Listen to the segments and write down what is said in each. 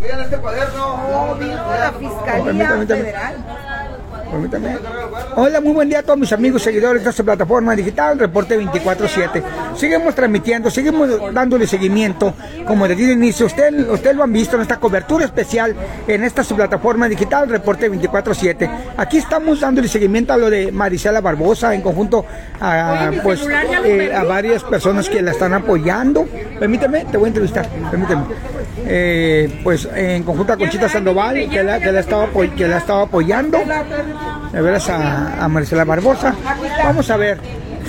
Miren este cuaderno. No, vino la Fiscalía Permítame, permítame. Federal. Permítame. Hola, muy buen día a todos mis amigos seguidores de esta plataforma digital, Reporte 24-7. Seguimos transmitiendo, seguimos dándole seguimiento, como desde el inicio. Usted, usted lo han visto en esta cobertura especial en esta plataforma digital, Reporte 24-7. Aquí estamos dándole seguimiento a lo de Marisela Barbosa, en conjunto a, pues, eh, a varias personas que la están apoyando. Permíteme, te voy a entrevistar, permíteme. Eh, pues en conjunto a Conchita Sandoval, que la, que la, estaba, que la estaba apoyando de veras a, a Marcela Barbosa. Vamos a ver.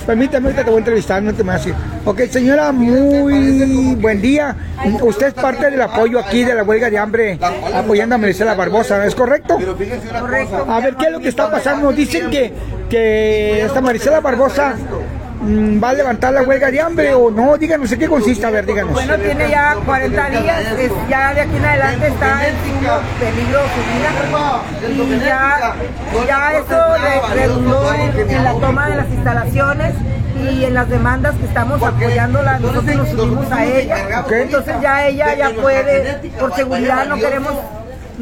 Permítame, ahorita te voy a entrevistar, no te me así. Ok, señora, muy buen día. Usted es parte del apoyo aquí de la huelga de hambre apoyando a Marcela Barbosa, ¿es correcto? A ver, ¿qué es lo que está pasando? Dicen que, que esta Maricela Barbosa va a levantar la huelga de hambre o no. Díganos en qué consiste, a ver, díganos. Bueno, tiene ya 40 días, es- ya de aquí en adelante está en peligro su vida. Y ya, ya eso re- redundó en, en la toma de las instalaciones y en las demandas que estamos apoyándola. Nosotros nos unimos a ella. Entonces ya ella ya puede, por seguridad no queremos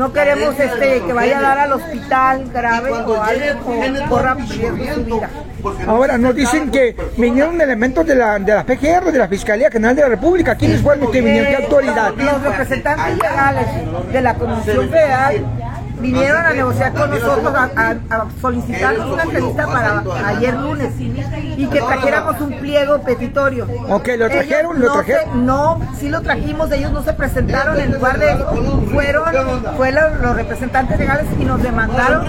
no queremos este que vaya a dar al hospital grave o algo o corra su vida. Ahora nos dicen que vinieron elementos de la, de la PGR, de la Fiscalía General de la República. ¿Quiénes fueron los que vinieron? ¿Qué Eh, autoridad? Los representantes legales de la Comisión Federal vinieron a negociar con nosotros, a, a- a solicitarnos una entrevista para ayer lunes y que trajéramos un pliego petitorio. Ok, ¿lo trajeron? Ellos ¿Lo no trajeron? se- no, sí lo trajimos, ellos no se presentaron en lugar de, fueron, fue lo- los representantes legales y nos demandaron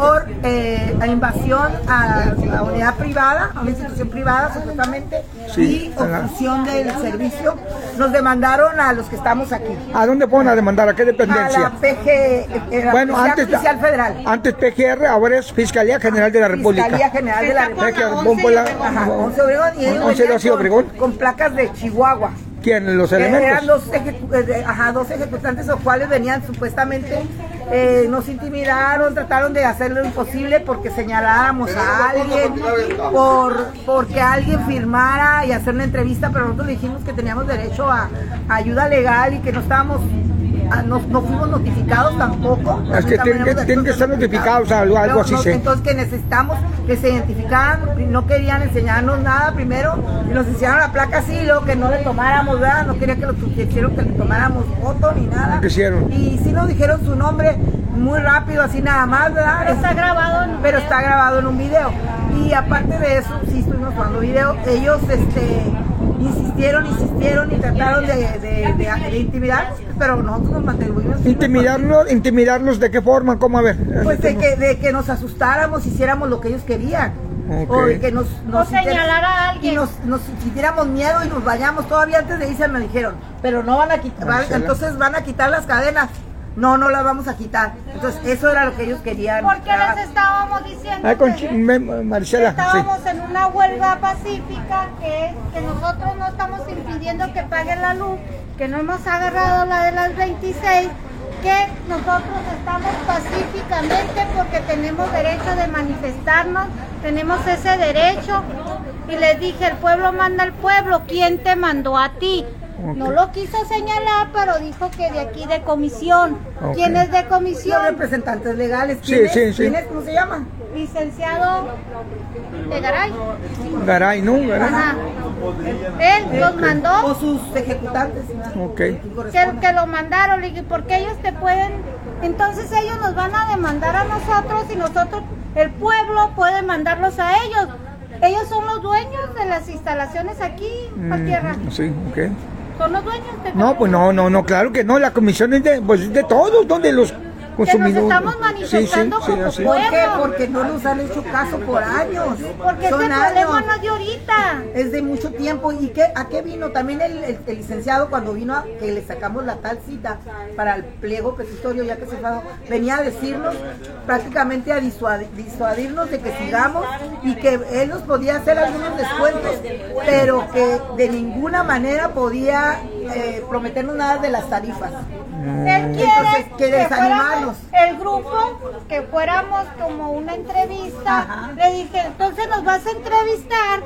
por eh, invasión a la unidad privada, a una institución privada supuestamente, Sí, y obstrucción del servicio. Nos demandaron a los que estamos aquí. ¿A dónde fueron a demandar? ¿A qué A la dependencia? PG, eh, la Bueno, Policía antes, Judicial Federal. antes PGR, ahora es Fiscalía General de la República. Fiscalía General de la República. Ajá, 11 Obregón y ellos 11 venían de Obregón. con, con placas de Chihuahua. ¿Quién? ¿Los Eh, Eran elementos? dos, ejecu- eh, ajá, dos ejecutantes, los cuales venían supuestamente, eh, nos intimidaron, trataron de hacer lo imposible porque señaláramos a alguien, por porque alguien firmara y hacer una entrevista, pero nosotros le dijimos que teníamos derecho a, a ayuda legal y que no estábamos, a- no, no fuimos notificados tampoco. Es que tienen que- tenemos tienen que estar notificados, algo- algo No, así no. Entonces que necesitamos que se identificaran, no querían enseñarnos nada primero, y nos hicieron la placa así, y luego que no le tomáramos, ¿verdad? No quería que lo quisieron que le tomáramos foto ni nada. ¿Qué hicieron? Y sí nos dijeron su nombre muy rápido, así nada más, ¿verdad? Pero está grabado en un Pero video. está grabado en un video. Y aparte de eso, sí estuvimos jugando video, ellos este insistieron, insistieron y trataron de, de, de- de intimidar, pero nosotros nos mantuvimos Intimidarlos, intimidarlos de qué forma, cómo a ver. pues de que, de que nos asustáramos, hiciéramos lo que ellos querían. O de que nos, nos O señalar a alguien. Y nos, nos sintiéramos miedo y nos vayamos. Todavía antes de irse me dijeron, pero no van a quitar, van- entonces van a quitar las cadenas. No, no las vamos a quitar. Entonces eso era lo que ellos querían. Porque Ah, les estábamos diciendo Ah, con sí. estábamos en una huelga pacífica, que es que nosotros no estamos impidiendo que paguen la luz, que no hemos agarrado la de las 26, que nosotros estamos pacíficamente porque tenemos derecho de manifestarnos, tenemos ese derecho. Y les dije, el pueblo manda al pueblo, ¿quién te mandó a ti? No lo quiso señalar, pero dijo que de aquí de comisión. Ok. ¿Quién es de Los comisión? representantes legales. Sí, ¿Quién es? sí, sí. ¿Quién es? ¿Cómo se llama? Licenciado de Garay. Garay, ¿no? Garay. Ajá. Él los O mandó, sus ejecutantes. ¿no? Ok. Que que, lo mandaron, le dije, porque ellos te pueden, entonces ellos nos van a demandar a nosotros y nosotros, el pueblo puede mandarlos a ellos. Ellos son los dueños de las instalaciones aquí, a tierra. Mm, Sí, ok. Son los dueños de No, pues no, no, no, claro que no. La comisión es de, pues, es de todos, donde los consumidores. estamos manifestando como así. ¿Por qué? Porque no nos han hecho caso por años. Porque Son este problema años. no es de ahorita. Es de mucho tiempo. ¿Y qué, a qué vino? También el, el- el licenciado cuando vino a que le sacamos la tal cita para el pliego petitorio, ya que se fue, venía a decirnos prácticamente a disuadi- disuadirnos de que sigamos y que él nos podía hacer algunos descuentos, pero que de ninguna manera podía eh, prometernos nada de las tarifas. Él quiere Entonces, que desanimarnos. el grupo, que fuéramos como una entrevista. Ajá. Le dije, entonces nos vas a entrevistar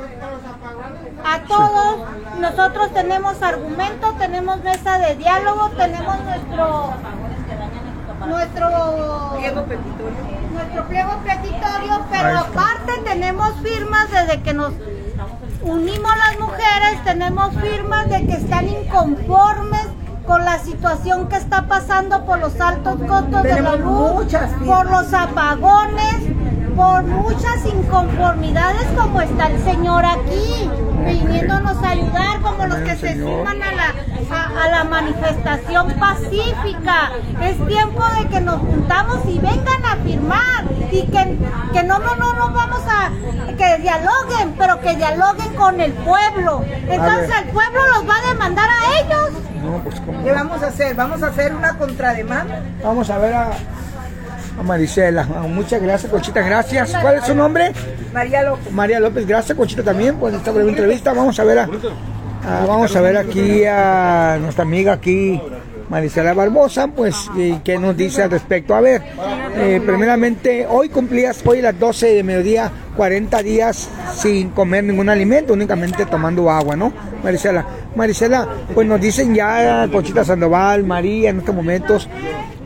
a todos. Nosotros tenemos argumento, tenemos mesa de diálogo, tenemos nuestro nuestro Pliego petitorio. nuestro pliego petitorio, pero aparte tenemos firmas desde que nos unimos las mujeres, tenemos firmas de que están inconformes con la situación que está pasando por los altos costos de la luz, por los apagones, por muchas inconformidades como está el señor aquí, viniéndonos a ayudar, como los que se suman a la, a, a la manifestación pacífica. Es tiempo de que nos juntamos y vengan a firmar y que, que no, no, no, no vamos a que dialoguen, pero que dialoguen con el pueblo. Entonces el pueblo los va a demandar a ellos. No, pues ¿cómo? ¿Qué vamos a hacer? Vamos a hacer una contrademanda. Vamos a ver a, a Marisela. Ah, Muchas gracias, Conchita, gracias. ¿Cuál es su nombre? María López. María López, gracias, Conchita también por esta breve entrevista. Vamos a ver a, a- vamos a ver aquí a nuestra amiga aquí, Marisela Barbosa, pues, y qué nos dice al respecto. A ver, eh, primeramente, hoy cumplías, hoy a las 12 de mediodía, 40 días sin comer ningún alimento, únicamente tomando agua, ¿no? Marisela, Marisela, pues nos dicen ya Conchita Sandoval, María, en estos momentos,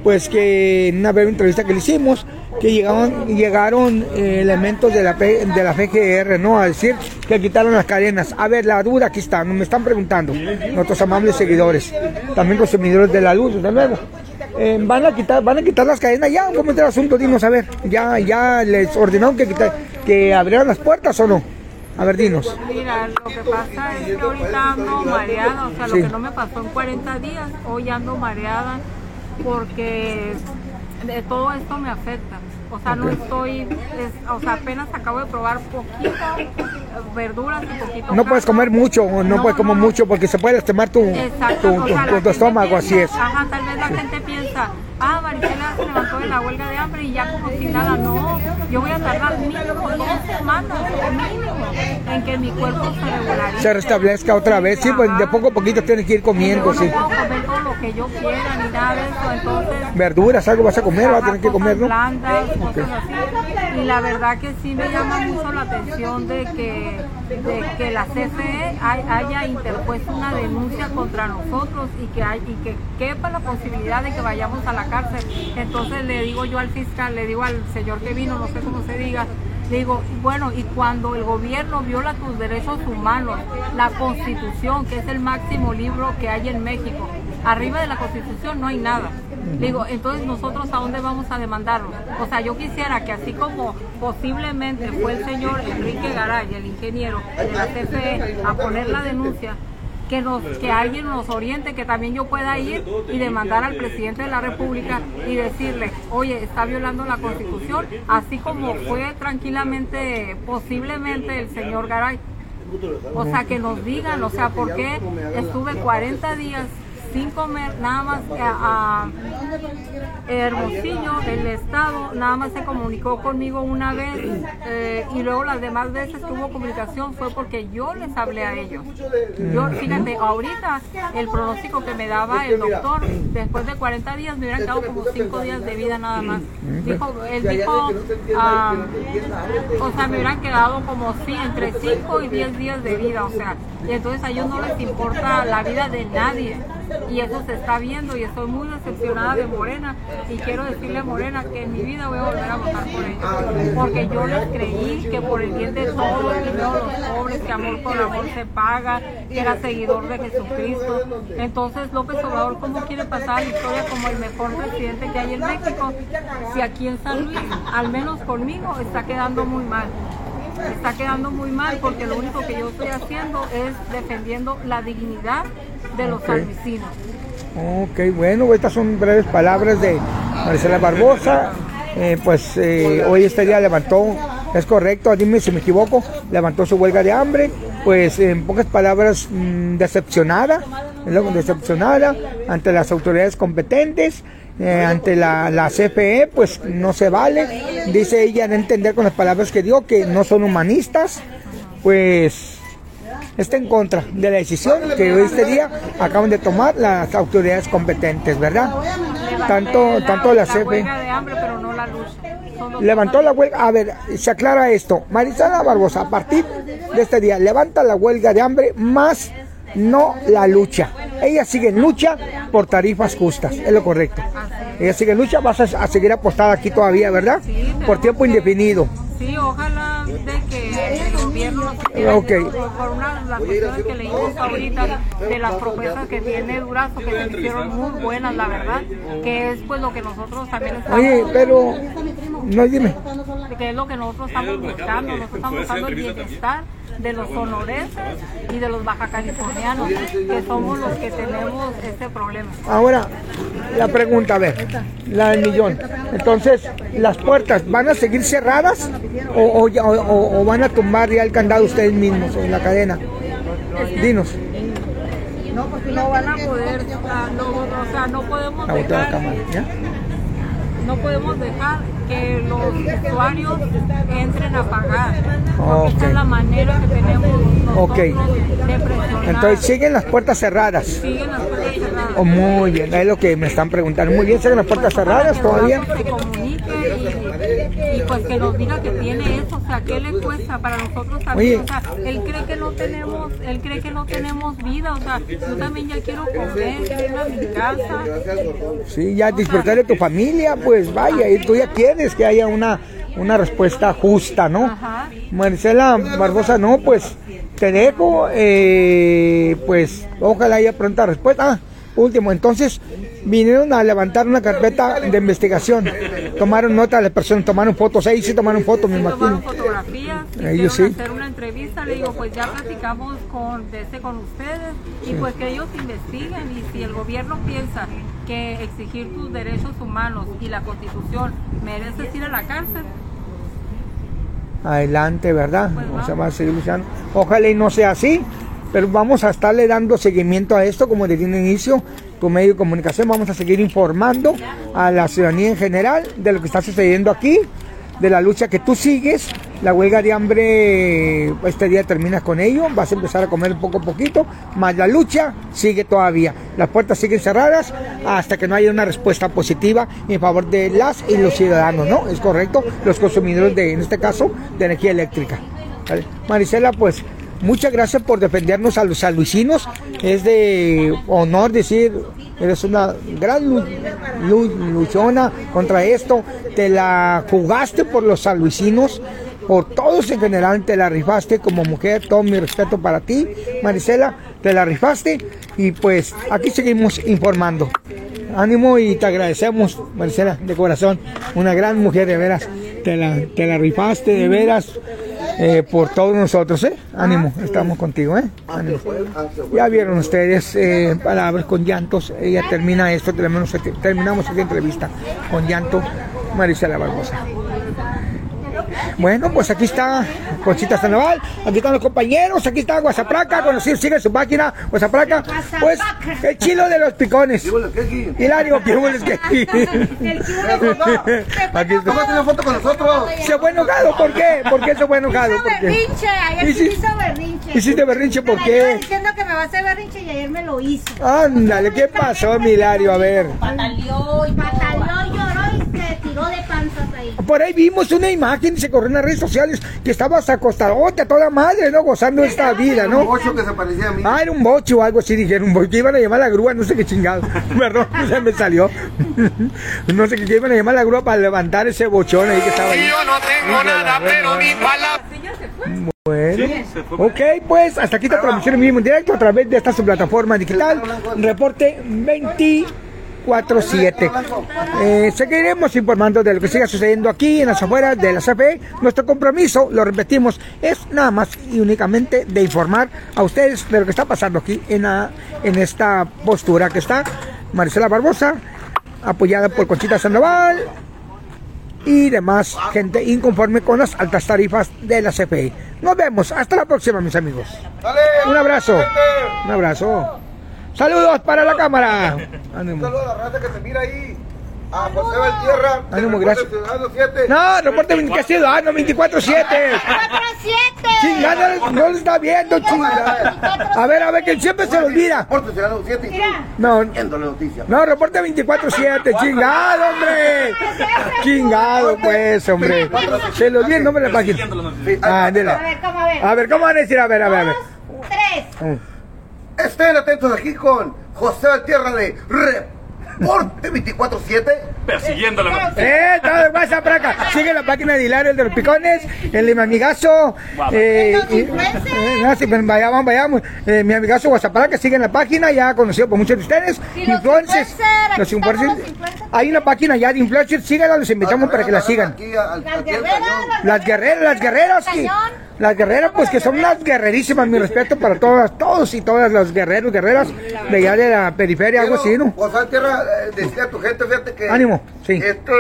pues que en una breve entrevista que le hicimos, que llegaron, llegaron eh, elementos de la, P- de la FGR, ¿no? A decir que quitaron las cadenas. A ver, la duda aquí está, me están preguntando nuestros amables seguidores, también consumidores de la luz, desde luego. Eh, van a quitar van a quitar las cadenas ya cómo está el asunto dinos a ver ya ya les ordenaron que quitar, que abrieran las puertas o no a ver dinos Mira, lo que pasa es que ahorita ando mareada, o sea, Sí. lo que no me pasó en 40 días, hoy ando mareada porque de todo esto me afecta. O sea, no estoy, es- o sea, apenas acabo de probar poquito verduras y poquito no puedes comer mucho o no, puedes comer no. mucho porque se puede lastimar tu, Exacto, tu, o sea, estómago así es Ajá, tal vez la gente piensa, ah, Marisela se levantó de la huelga de hambre y ya como si nada. No, yo voy a tardar mínimo dos semanas, mínimo, en que mi cuerpo se regularice. se restablezca otra vez sí pues de poco a poquito tienes que ir comiendo Yo sí no puedo comer todo lo que yo quiera ni nada de eso, entonces verduras algo vas a comer vas a tener que comer no cosas así. Y la verdad que sí me llama mucho la atención de que, de que la CFE hay- haya interpuesto una denuncia contra nosotros y que, hay, y que quepa la posibilidad de que vayamos a la cárcel. Entonces le digo yo al fiscal, le digo al señor que vino, no sé cómo se diga, le digo, bueno, y cuando el gobierno viola tus derechos humanos, la constitución, que es el máximo libro que hay en México, arriba de la constitución no hay nada. Le Digo, entonces nosotros a dónde vamos a demandarlo? O sea, yo quisiera que así como posiblemente fue el señor Enrique Garay, el ingeniero de la CFE, a poner la denuncia, que, nos, que alguien nos oriente, que también yo pueda ir y demandar al presidente de la República y decirle, oye, está violando la constitución, así como fue tranquilamente, posiblemente el señor Garay. O sea, que nos digan, o sea, por qué estuve 40 días sin comer, nada más que a, a Hermosillo, el Estado, nada más se comunicó conmigo una vez eh, y luego las demás veces que hubo comunicación fue porque yo les hablé a ellos. Yo, fíjate, ahorita el pronóstico que me daba el doctor, después de 40 días me hubieran quedado como 5 días de vida nada más. Dijo, él dijo, ah, o sea, me hubieran quedado como sí, entre 5 y 10 días de vida, o sea, y entonces a ellos no les importa la vida de nadie. Y eso se está viendo y estoy muy decepcionada de Morena y quiero decirle a Morena que en mi vida voy a volver a votar por ellos. Porque yo les creí que por el bien de todos, primero los pobres, que amor por amor se paga, que era seguidor de Jesucristo. Entonces López Obrador, ¿cómo quiere pasar la historia como el mejor presidente que hay en México? Si aquí en San Luis, al menos conmigo, está quedando muy mal está quedando muy mal porque lo único que yo estoy haciendo es defendiendo la dignidad de los salvicinos. Ok, bueno, estas son breves palabras de Marcela Barbosa. Eh, pues eh, hoy este día levantó, es correcto, dime si me equivoco, levantó su huelga de hambre, pues en pocas palabras mm, decepcionada, decepcionada ante las autoridades competentes, eh, ante la, la CFE, pues no se vale, dice ella de entender con las palabras que dio que no son humanistas, pues está en contra de la decisión que hoy este día acaban de tomar las autoridades competentes, ¿verdad? Tanto, tanto la CFE levantó la huelga. A ver, se aclara esto. Marisela Barbosa, a partir de este día. Levanta la huelga de hambre más no la lucha. Ella sigue en lucha por tarifas justas, es lo correcto. Ella sigue en lucha, vas a seguir apostada aquí todavía, ¿verdad? Por tiempo indefinido. Sí, ojalá de que el gobierno nos quiera Ok. ayudar por una de las cuestiones que leímos ahorita de las propuestas que tiene Durazo que se me hicieron muy buenas, la verdad, que es pues lo que nosotros también estamos Oye, pero no dime. que es lo que nosotros estamos buscando, nosotros estamos buscando el bienestar de los sonorenses y de los baja californianos, que somos los que tenemos este problema. Ahora, la pregunta, a ver, la del millón. Entonces, ¿las puertas van a seguir cerradas o, o ya- o- o van a tumbar ya el candado ustedes mismos en la cadena? Dinos, No, porque no van a poder, no, o sea, no podemos dejar no podemos dejar que los usuarios entren a pagar. Esa es la manera que tenemos nosotros Ok. de presionar. Entonces, ¿siguen las puertas cerradas? siguen las puertas cerradas. Oh, muy bien, es lo que me están preguntando. Muy bien, ¿siguen las puertas cerradas todavía? Durazo se comunique y, y pues que nos diga que tiene sea, ¿qué le cuesta para nosotros también? Oye. O sea, él cree que no tenemos, él cree que no tenemos vida, o sea, yo también ya quiero comer, quiero ir a mi casa. Sí, ya disfrutar de tu familia, pues vaya, y tú ya quieres que haya una, una respuesta justa, ¿no? Ajá. Marcela Barbosa, no, pues te dejo, eh, pues ojalá haya pronta respuesta. Ah, último, entonces vinieron a levantar una carpeta de investigación, tomaron nota las personas, tomaron fotos, ahí sí tomaron fotos, me Sí, imagino. tomaron fotografías, Ellos sí. hacer una entrevista, le digo, pues ya platicamos con, de ese con ustedes y pues que ellos investiguen y si el gobierno piensa que exigir tus derechos humanos y la constitución mereces ir a la cárcel, Adelante, ¿verdad? Pues Vamos a seguir luchando. Ojalá y no sea así, pero vamos a estarle dando seguimiento a esto, como desde un inicio, con medio de comunicación, vamos a seguir informando a la ciudadanía en general de lo que está sucediendo aquí, de la lucha que tú sigues. La huelga de hambre, este día terminas con ello, vas a empezar a comer poco a poquito, más la lucha sigue todavía. Las puertas siguen cerradas hasta que no haya una respuesta positiva en favor de las y los ciudadanos, ¿no? Es correcto, los consumidores de, en este caso, de energía eléctrica. ¿Vale? Marisela, pues muchas gracias por defendernos a los saluicinos. Es de honor decir, eres una gran lu- lu- luchona contra esto. Te la jugaste por los saluicinos, por todos en general, te la rifaste como mujer. Todo mi respeto para ti, Marisela, te la rifaste. Y pues aquí seguimos informando. Ánimo y te agradecemos, Marcela, de corazón. Una gran mujer, de veras. Te la, te la rifaste, de veras, eh, por todos nosotros, ¿eh? Ánimo, estamos contigo, ¿eh? Ánimo. Ya vieron ustedes, eh, palabras con llantos. Ella termina esto, terminamos, terminamos esta entrevista con llanto, Maricela Barbosa. Bueno, pues aquí está Conchita Sandoval, aquí están los compañeros, aquí está Guasapraca, conocido, sigue su página, Guasapraca, pues el chilo de los picones. Hilario, ¿qué hubo, es que? Aquí está. ¿Cómo tiene foto con nosotros? ¿Se fue enojado? ¿Por qué? ¿Por qué se fue enojado? Hizo ¿Por qué? berrinche, ayer sí hizo berrinche. ¿Hiciste berrinche por qué? diciendo que me va a hacer berrinche y ayer me lo hizo. Ándale, ¿qué pasó, mi Hilario? A ver. Pataleó, pataleó, lloró y se tiró de panzas ahí. Por ahí vimos una imagen, se corrió en las redes sociales, que estabas acostadote a toda madre, ¿no? Gozando esta vida, Un ¿no? ocho que se parecía a mí. Ah, era un bocho o algo así, dijeron, bocho, que iban a llamar a la grúa, no sé qué chingado. Perdón, se me salió. no sé qué que iban a llamar a la grúa para levantar ese bochón ahí que estaba ahí. Yo no tengo nada, pero mi palabra. Bueno, ok, pues hasta aquí esta transmisión en vivo en directo a través de esta su plataforma digital, reporte 24-7. Eh, seguiremos informando de lo que siga sucediendo aquí en las afueras de la CFE. Nuestro compromiso, lo repetimos, es nada más y únicamente de informar a ustedes de lo que está pasando aquí en, la- en esta postura que está Maricela Barbosa, apoyada por Conchita Sandoval, y demás gente inconforme con las altas tarifas de la CFE. Nos vemos, hasta la próxima mis amigos. Un abrazo, un abrazo. Saludos para la cámara. Ánimo. Saludos a la raza que te mira ahí. A José Valtierra. Ánimo, gracias. Ciudadano 7. No, reporte 24 ah, no, 24-7. 4-7. Chingada, no lo está viendo, chingada. A ver, a ver, que siempre se lo olvida. Reporte será 7 y Mira. No, no, reporte 24-7, chingado, hombre. Chingado, pues, hombre. Se lo di el nombre de la página. Ah, A dile. ver, ¿cómo a ver? A ver, ¿cómo van a decir? A ver, a ver, a ver. Tres. Estén atentos aquí con José Tierra de Reporte 24-7. Persiguiendo la Eh, todo más a para acá. Sigue la página de Hilario el de los Picones, el de mi amigazo. Eh, y- eh, no, sí, pero vayamos, vayamos. Eh, mi amigazo Guasapara que sigue en la página, ya conocido por muchos de ustedes. Y los Influencers. Los influencers. estamos los influencers. Hay una página ya de influencers, síganla, los invitamos para que la sigan. Aquí, al- Las al guerreras. Las guerreras, las guerreras, sí. Las guerreras, pues que son unas guerrerísimas, mi respeto para todas, todos y todas las guerreros, guerreras de allá de la periferia, algo así, ¿no? José Tierra, eh, decía a tu gente, fíjate que. Ánimo, sí. Este.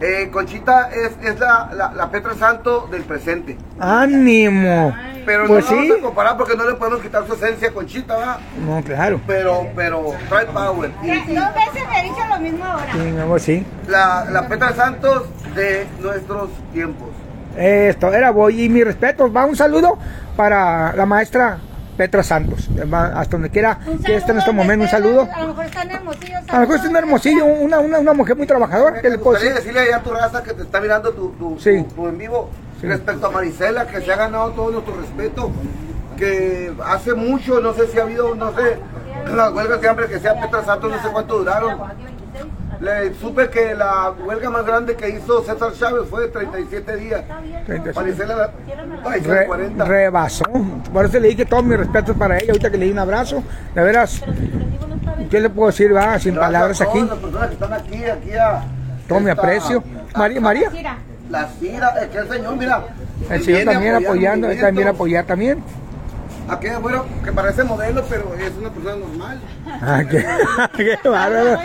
eh, Conchita es, es la, la, la Petra Santo del presente. Ánimo. Pero Pues no sí. vamos a comparar porque no le podemos quitar su esencia a Conchita, ¿verdad? No, claro. Pero, pero, trae power. Y- Dos veces me dicho lo mismo ahora. Sí, mi amor, sí. la, la Petra Santos de nuestros tiempos. Esto era voy y mi respeto. Va un saludo para la maestra Petra Santos. Hasta donde quiera que esté en este momento, un saludo. A lo mejor está en Hermosillo. A lo mejor es un hermosillo, una, una, una mujer muy trabajadora. ¿Qué Me le puedo gustaría decir? decirle allá a tu raza que te está mirando tu, tu, Sí. tu- tu en vivo Sí. respecto a Marisela, que se ha ganado todo nuestro respeto, que hace mucho, no sé si ha habido, no sé, las huelgas de hambre que sea Petra Santos, no sé cuánto duraron. Le supe que la huelga más grande que hizo César Chávez fue de 37 días. 37. Marisela, ay, son Re- 40. rebasó. Por eso le dije todo mi respeto para ella. Ahorita que le di un abrazo. De veras, ¿qué le puedo decir? Va, sin Gracias palabras a aquí. las personas que están aquí, aquí a... Todo mi aprecio. a- María, María. La Cira, es que el señor, mira. El señor también apoyando él también apoyar también. Aquí, bueno, que parece modelo, pero es una persona normal. Ah, qué, qué bárbaro.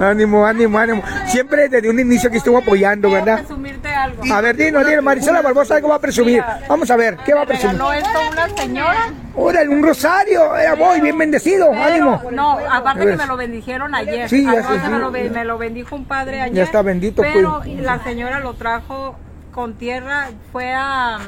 Ánimo, ánimo, ánimo. Siempre desde un inicio que estuvo apoyando, ¿verdad? presumirte algo. A ver, dinos, dinos, Marisela Barbosa, algo va a presumir. Vamos a ver, ¿qué va a presumir? regaló esto una señora. Órale, un rosario. Era voy, bien bendecido. pero- Ánimo. No, aparte que me lo bendijeron ayer. Sí, ya Ah, no, se sí. me, lo, me lo bendijo un padre ayer. Ya está bendito, Pero pues. la señora lo trajo con tierra, fue a,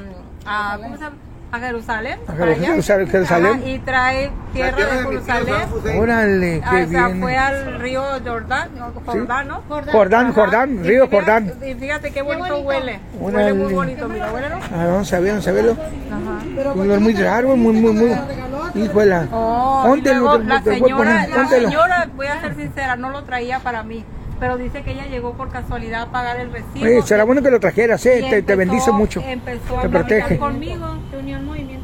a ¿cómo se llama? A Jerusalén. A para allá. Jerusalén, Jerusalén. Ajá, y trae tierra tierra de de mi tío Jerusalén. Órale, Ah, qué o sea, bien. fue al río Jordán, Jordán, ¿no? Jordán, Ajá. Jordán, Y río fíjate- Jordán. Y fíjate qué bonito, huele. Órale. Huele muy bonito, mira, huele, ¿no? Ah, vamos a ver, vamos a verlo. Un olor muy raro, muy, muy, muy. Híjola. Oh, y Póntelo, luego te- la te voy a poner, señora, la póntelo. señora, voy a ser sincera, no lo traía para mí, pero dice que ella llegó por casualidad a pagar el recibo. Oye, será bueno que lo trajeras, eh. Te, te empezó- bendice mucho. Empezó a Te platicar protege. conmigo.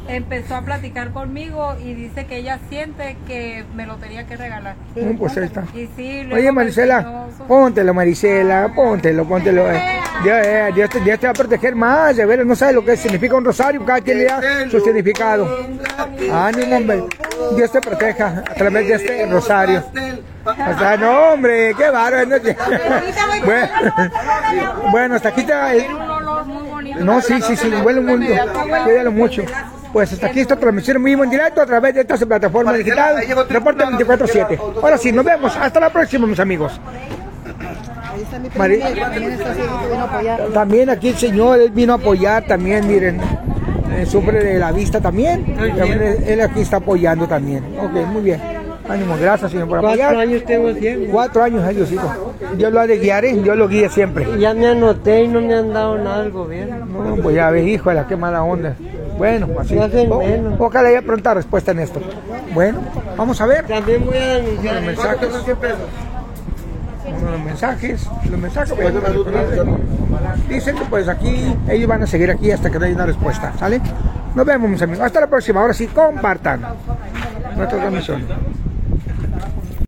Empezó a platicar conmigo y dice que ella siente que me lo tenía que regalar. Mm, pues ahí está. Y sí, Oye, Marisela, póntelo, Marisela, póntelo, póntelo. eh. Dios, eh, Dios te, Dios te va a proteger más, de veras, no sabes lo que significa un rosario, cada quien le da su significado. Ánimo, hombre. Dios te proteja a través de este rosario. O sea, no, hombre, qué bárbaro. ¿no? bueno, hasta aquí está. eh, Tiene un olor muy bonito. No, sí, sí, sí, huele muy bien. Cuídalo mucho. Pues hasta aquí esta transmisión muy en directo a través de esta plataforma digital. Reporte 24-7. Ahora sí, nos vemos. Hasta la próxima, mis amigos. Mari- También aquí el señor, él vino a apoyar también, miren. eh, sufre de la vista también. También Él, él aquí está apoyando también. Ok, muy bien. Ánimo, gracias, señor, por apoyar. Cuatro años tengo haciendo. Cuatro años, Diosito. Dios lo ha de guiar, ¿eh? Dios lo guía siempre. Ya me anoté y no me han dado nada al gobierno. No, pues ya ves, hijo de la qué mala onda. Bueno, así. No hacen o- menos. ojalá haya pronta respuesta en esto. Bueno, vamos a ver. También voy a denunciar. Los mensajes. Uno de los mensajes. Los mensajes. pues, dicen que pues aquí, ellos van a seguir aquí hasta que no haya una respuesta. ¿Sale? Nos vemos, mis amigos. Hasta la próxima. Ahora sí, compartan nuestra transmisión.